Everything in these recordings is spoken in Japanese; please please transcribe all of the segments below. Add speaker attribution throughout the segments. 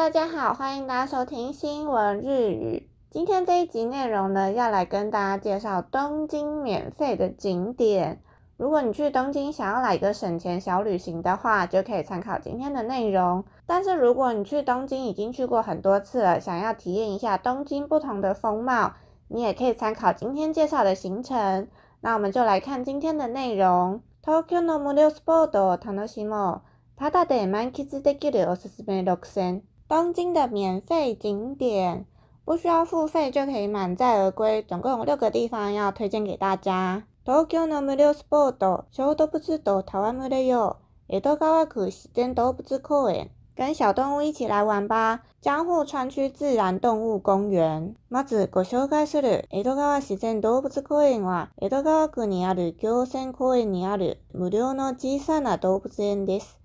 Speaker 1: 大家好，欢迎大家收听新闻日语。今天这一集内容呢，要来跟大家介绍东京免费的景点。如果你去东京想要来一个省钱小旅行的话，就可以参考今天的内容。但是如果你去东京已经去过很多次了，想要体验一下东京不同的风貌，你也可以参考今天介绍的行程。那我们就来看今天的内容。東京の無料スポットを楽しもう。ただで満喫できるおすすめ六選。 东京的免费景点，不需要付费就可以满载而归，总共有六个地方要推荐给大家。東京の無料スポット、小動物と戯れよう。江戸川区自然動物公園。跟小动物一起来玩吧！江户川区自然动物公園。まずご紹介する江戸川自然動物公園は、江戸川区にある行船公園にある無料の小さな動物園です。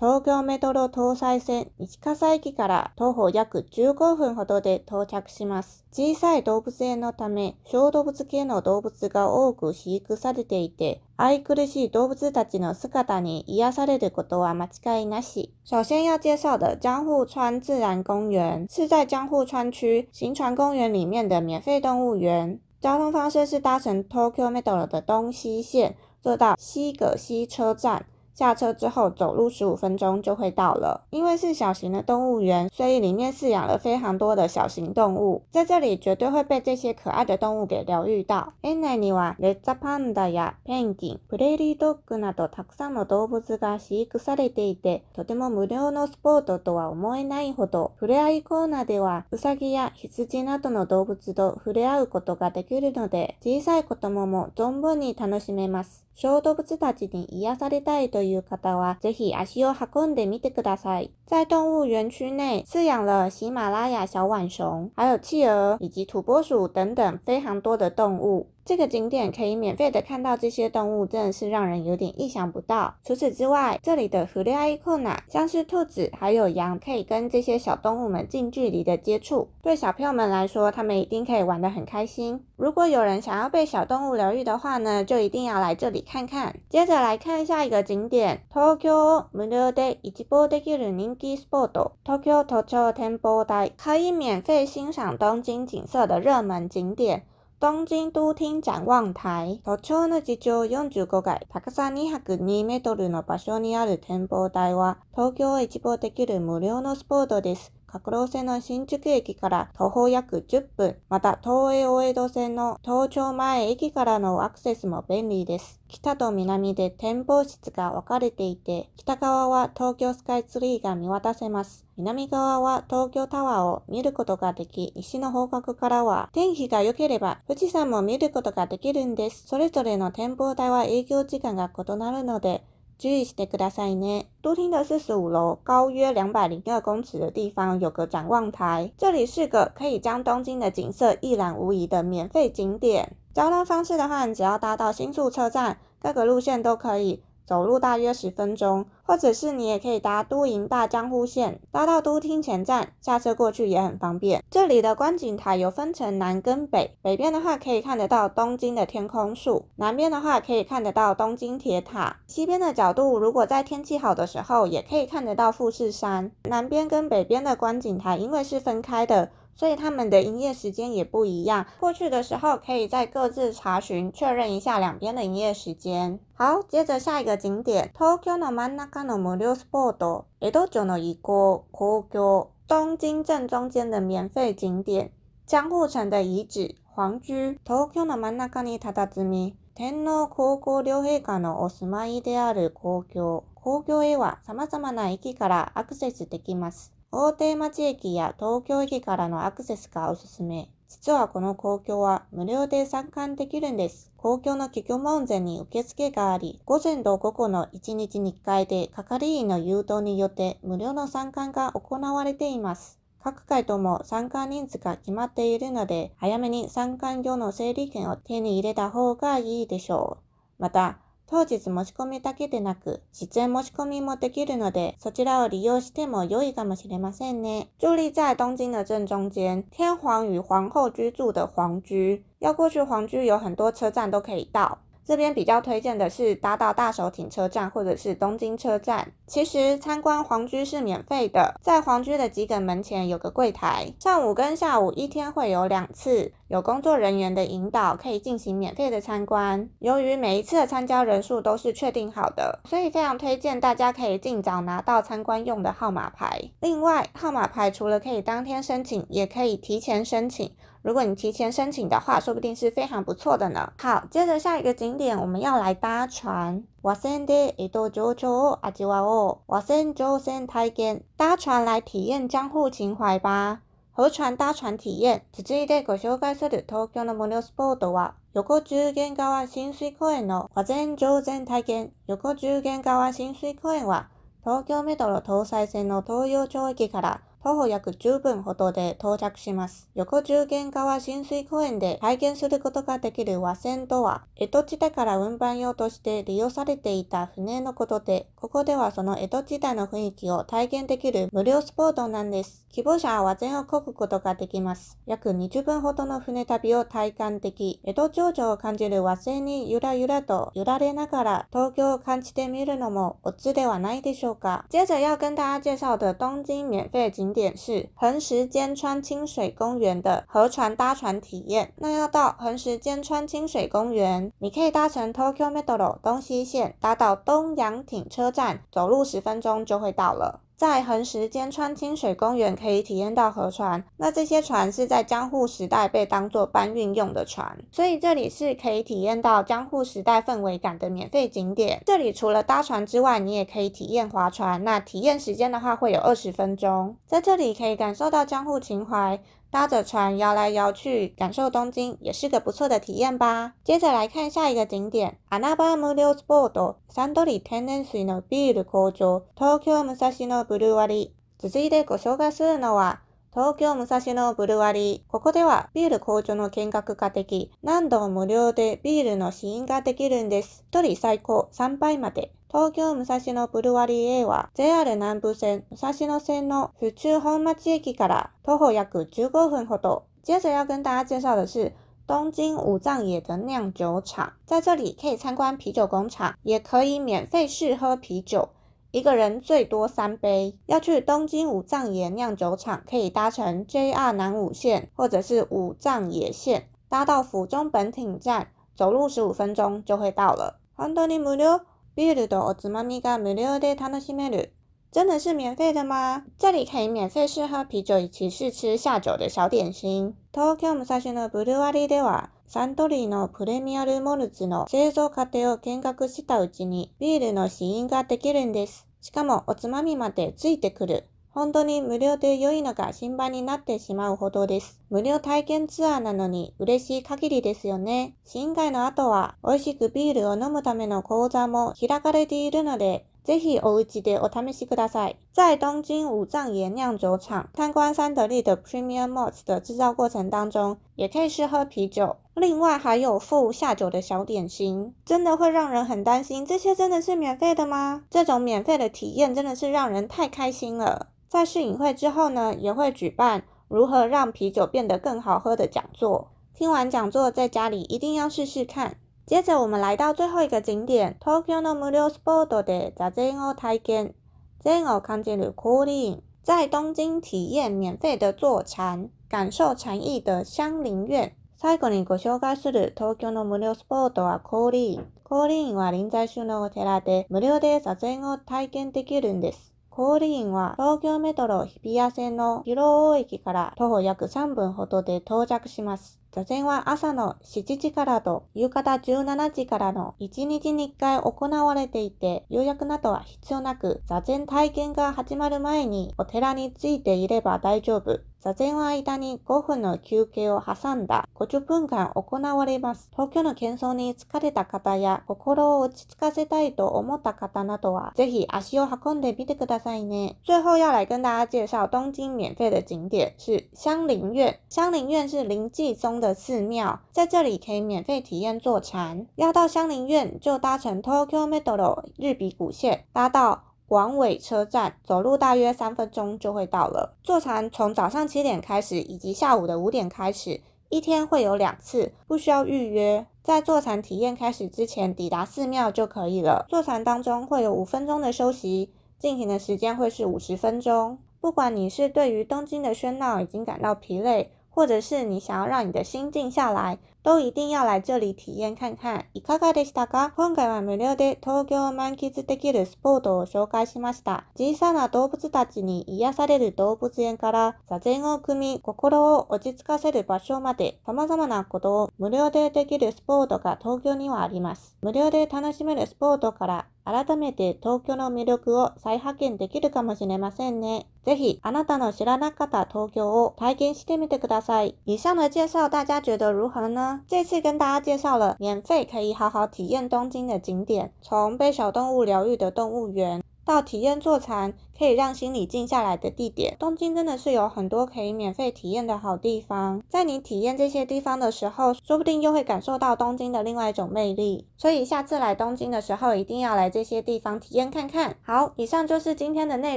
Speaker 1: 東京メトロ東西線西葛駅から徒歩約15分ほどで到着します。小さい動物園のため、小動物系の動物が多く飼育されていて、愛くるしい動物たちの姿に癒されることは間違いなし。首先要介绍的江户川自然公园是在江户川区行船公园里面的免费动物园。交通方式是搭乘 Tokyo Metro 的东西线，坐到西葛西车站。下车之后走路十五分钟就会到了。因为是小型的动物园，所以里面饲养了非常多的小型动物，在这里绝对会被这些可爱的动物给疗愈到。園内にはレッサパンダやペンギン、プレーリードッグなどたくさんの動物が飼育されていて、とても無料のスポートとは思えないほど、触れ合いコーナーではウサギや羊などの動物と触れ合うことができるので、小さい子供も存分に楽しめます。小動物たちに癒されたいという方は、ぜひ足を運んでみてください。在動物园区内饲养了喜马拉雅小浣熊，还有企鹅以及土拨鼠等等非常多的动物。这个景点可以免费的看到这些动物，真的是让人有点意想不到。除此之外，这里的弗利埃库纳像是兔子还有羊，可以跟这些小动物们近距离的接触。对小朋友们来说，他们一定可以玩得很开心。如果有人想要被小动物疗愈的话呢，就一定要来这里看看。接着来看下一个景点，Tokyo m u r a de Ichibo de Kiru Ninki Spot Tokyo Tokyo Temple Day，可以免费欣赏东京景色的热门景点。東京都厅展望台。都庁の地上45階、高さ202メートルの場所にある展望台は、東京を一望できる無料のスポットです。各路線の新宿駅から徒歩約10分、また東映大江戸線の東京前駅からのアクセスも便利です。北と南で展望室が分かれていて、北側は東京スカイツリーが見渡せます。南側は東京タワーを見ることができ、西の方角からは天気が良ければ富士山も見ることができるんです。それぞれの展望台は営業時間が異なるので、注意してくださいね。都厅的四十五楼，高约两百零二公尺的地方有个展望台，这里是个可以将东京的景色一览无遗的免费景点。交通方式的话，你只要搭到新宿车站，各个路线都可以。 走路大约十分钟，或者是你也可以搭都营大江户线，搭到都厅前站，下车过去也很方便。这里的观景台有分成南跟北，北边的话可以看得到东京的天空树，南边的话可以看得到东京铁塔。西边的角度，如果在天气好的时候，也可以看得到富士山。南边跟北边的观景台因为是分开的。所以他们的营业时间也不一样。过去的时候，可以再各自查询确认一下两边的营业时间。好，接着下一个景点，Tokyo no Manaka no Murio Spot，江戸城の一個公共。东京正中间的免费景点，江户城的遗址皇居。Tokyo no Manaka ni tadazumi mi，天皇皇后両陛下のお住まいである公共。公共へは様々な駅からアクセスできます。大手町駅や東京駅からのアクセスがおすすめ。実はこの公共は無料で参観できるんです。公共の企業門前に受付があり、午前と午後の1日2回で係員の誘導によって無料の参観が行われています。各回とも参観人数が決まっているので、早めに参観用の整理券を手に入れた方がいいでしょう。また、当日申し込みだけでなく、事前申し込みもできるので、そちらを利用しても良いかもしれませんね。伫立在东京の正中间，天皇与皇后居住的皇居。要过去皇居有很多车站都可以到。这边比较推荐的是搭到大手町车站或者是东京车站。其实参观皇居是免费的，在皇居的吉梗门前有个柜台，上午跟下午一天会有两次，有工作人员的引导，可以进行免费的参观。由于每一次的参加人数都是确定好的，所以非常推荐大家可以尽早拿到参观用的号码牌。另外，号码牌除了可以当天申请，也可以提前申请。如果你提前申请的话，说不定是非常不错的呢。好，接着下一个景点，我们要来搭船。瓦森的伊多九九阿吉瓦哦，瓦森九森太监搭船来体验江户情怀吧。河船搭船体验。続いてご紹介する東京の無料スポットは、横十間川親水公園の和前上前体験。横十間川親水公園は、東京メトロ東西線の東洋町駅から 徒歩約10分ほどで到着します。横十間川浸水公園で体験することができる和船とは、江戸時代から運搬用として利用されていた船のことで、ここではその江戸時代の雰囲気を体験できる無料スポットなんです。希望者は和船を漕ぐことができます。約20分ほどの船旅を体感でき、江戸情緒を感じる和船にゆらゆらと揺られながら東京を感じてみるのもオツではないでしょうか。接着要跟大家介绍的东京免费景点是横石间川清水公园的河船搭船体验。那要到横石间川清水公园，你可以搭乘 Tokyo Metro 东西线，搭到东洋町车站，走路十分钟就会到了。在横石间川清水公园可以体验到河船，那这些船是在江户时代被当做搬运用的船，所以这里是可以体验到江户时代氛围感的免费景点。这里除了搭船之外，你也可以体验划船，那体验时间的话会有二十分钟，在这里可以感受到江户情怀。搭着船摇来摇去，感受东京也是个不错的体验吧。接着来看下一个景点，アナバムリョスポート、サントリ天然水のビール工場、東京武蔵野ブルワリ。続いてご紹介するのは。東京武蔵野ブルワリー。ここではビール工場の見学ができ、何度も無料でビールの試飲ができるんです。一人最高3杯まで。東京武蔵野ブルワリー A は JR 南部線武蔵野線の府中本町駅から徒歩約15分ほど。接着要跟大家介绍的是东京武藏野的酿酒厂，在这里可以参观啤酒工厂，也可以免费试喝啤酒，一个人最多三杯。要去东京武藏野酿酒厂，可以搭乘 JR 南武线或者是武藏野线，搭到府中本町站，走路十五分钟就会到了。本当に無料ビールとおつまみが無料で楽しめる。真的是免费的吗？这里可以免费试喝啤酒以及试吃下酒的小点心。東京武蔵野ブルワリでは、 サントリーのプレミアルモルツの製造過程を見学したうちに、ビールの試飲ができるんです。しかも、おつまみまでついてくる。本当に無料で良いのが心配になってしまうほどです。無料体験ツアーなのに嬉しい限りですよね。新会の後は美味しくビールを飲むための講座も開かれているので、ぜひお家でお試しください。在东京武藏野酿酒厂参观三得利的 Premium Malts 的制造过程当中，也可以试喝啤酒。另外还有附下酒的小点心，真的会让人很担心，这些真的是免费的吗？这种免费的体验真的是让人太开心了。在试饮会之后呢，也会举办如何让啤酒变得更好喝的讲座。听完讲座，在家里一定要试试看。 接着我们来到最後一個景点，Tokyo の無料スポットで座禅を体験、禅を感じる降臨。在東京體驗免費的坐禪、感受禪意的香林院。最後にご紹介する東京の無料スポットは降臨。降臨は臨済宗のお寺で無料で座禅を体験できるんです。ホールインは東京メトロ日比谷線の広尾駅から徒歩約3分ほどで到着します。座禅は朝の7時からと夕方17時からの1日に1回行われていて、予約などは必要なく、座禅体験が始まる前にお寺に着いていれば大丈夫。座禅は間に5分の休憩を挟んだ50分間行われます。東京の喧騒に疲れた方や心を落ち着かせたいと思った方などは、ぜひ足を運んでみてくださいね。最后要来跟大家介绍东京免费的景点是香林院。香林院是临济宗的寺庙，在这里可以免费体验坐禅。要到香林院，就搭乘 Tokyo Metro 日比谷线，搭到。广尾车站走路大约三分钟就会到了。坐船从早上七点开始，以及下午的五点开始，一天会有两次，不需要预约。在坐船体验开始之前，抵达寺庙就可以了。坐船当中会有五分钟的休息，进行的时间会是五十分钟。不管你是对于东京的喧闹已经感到疲累，或者是你想要让你的心静下来。都一定要来这里体验看看。いかがでしたか？今回は無料で東京を満喫できるスポットを紹介しました。小さな動物たちに癒される動物園から座禅を組み、心を落ち着かせる場所まで様々なことを無料でできるスポットが東京にはあります。無料で楽しめるスポットから改めて東京の魅力を再発見できるかもしれませんね。ぜひ、あなたの知らなかった東京を体験してみてください。以上的介绍大家觉得如何呢？这次跟大家介绍了免费可以好好体验东京的景点，从被小动物疗愈的动物园，到体验坐禅。可以让心里静下来的地点，东京真的是有很多可以免费体验的好地方。在你体验这些地方的时候，说不定又会感受到东京的另外一种魅力。所以下次来东京的时候，一定要来这些地方体验看看。好，以上就是今天的内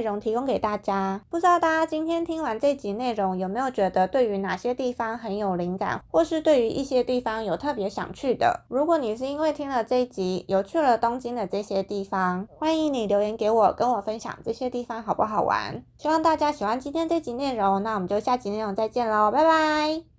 Speaker 1: 容，提供给大家。不知道大家今天听完这集内容，有没有觉得对于哪些地方很有灵感，或是对于一些地方有特别想去的？如果你是因为听了这一集，有去了东京的这些地方，欢迎你留言给我，跟我分享这些地方。好不好玩？希望大家喜欢今天这集内容，那我们就下集内容再见喽，拜拜。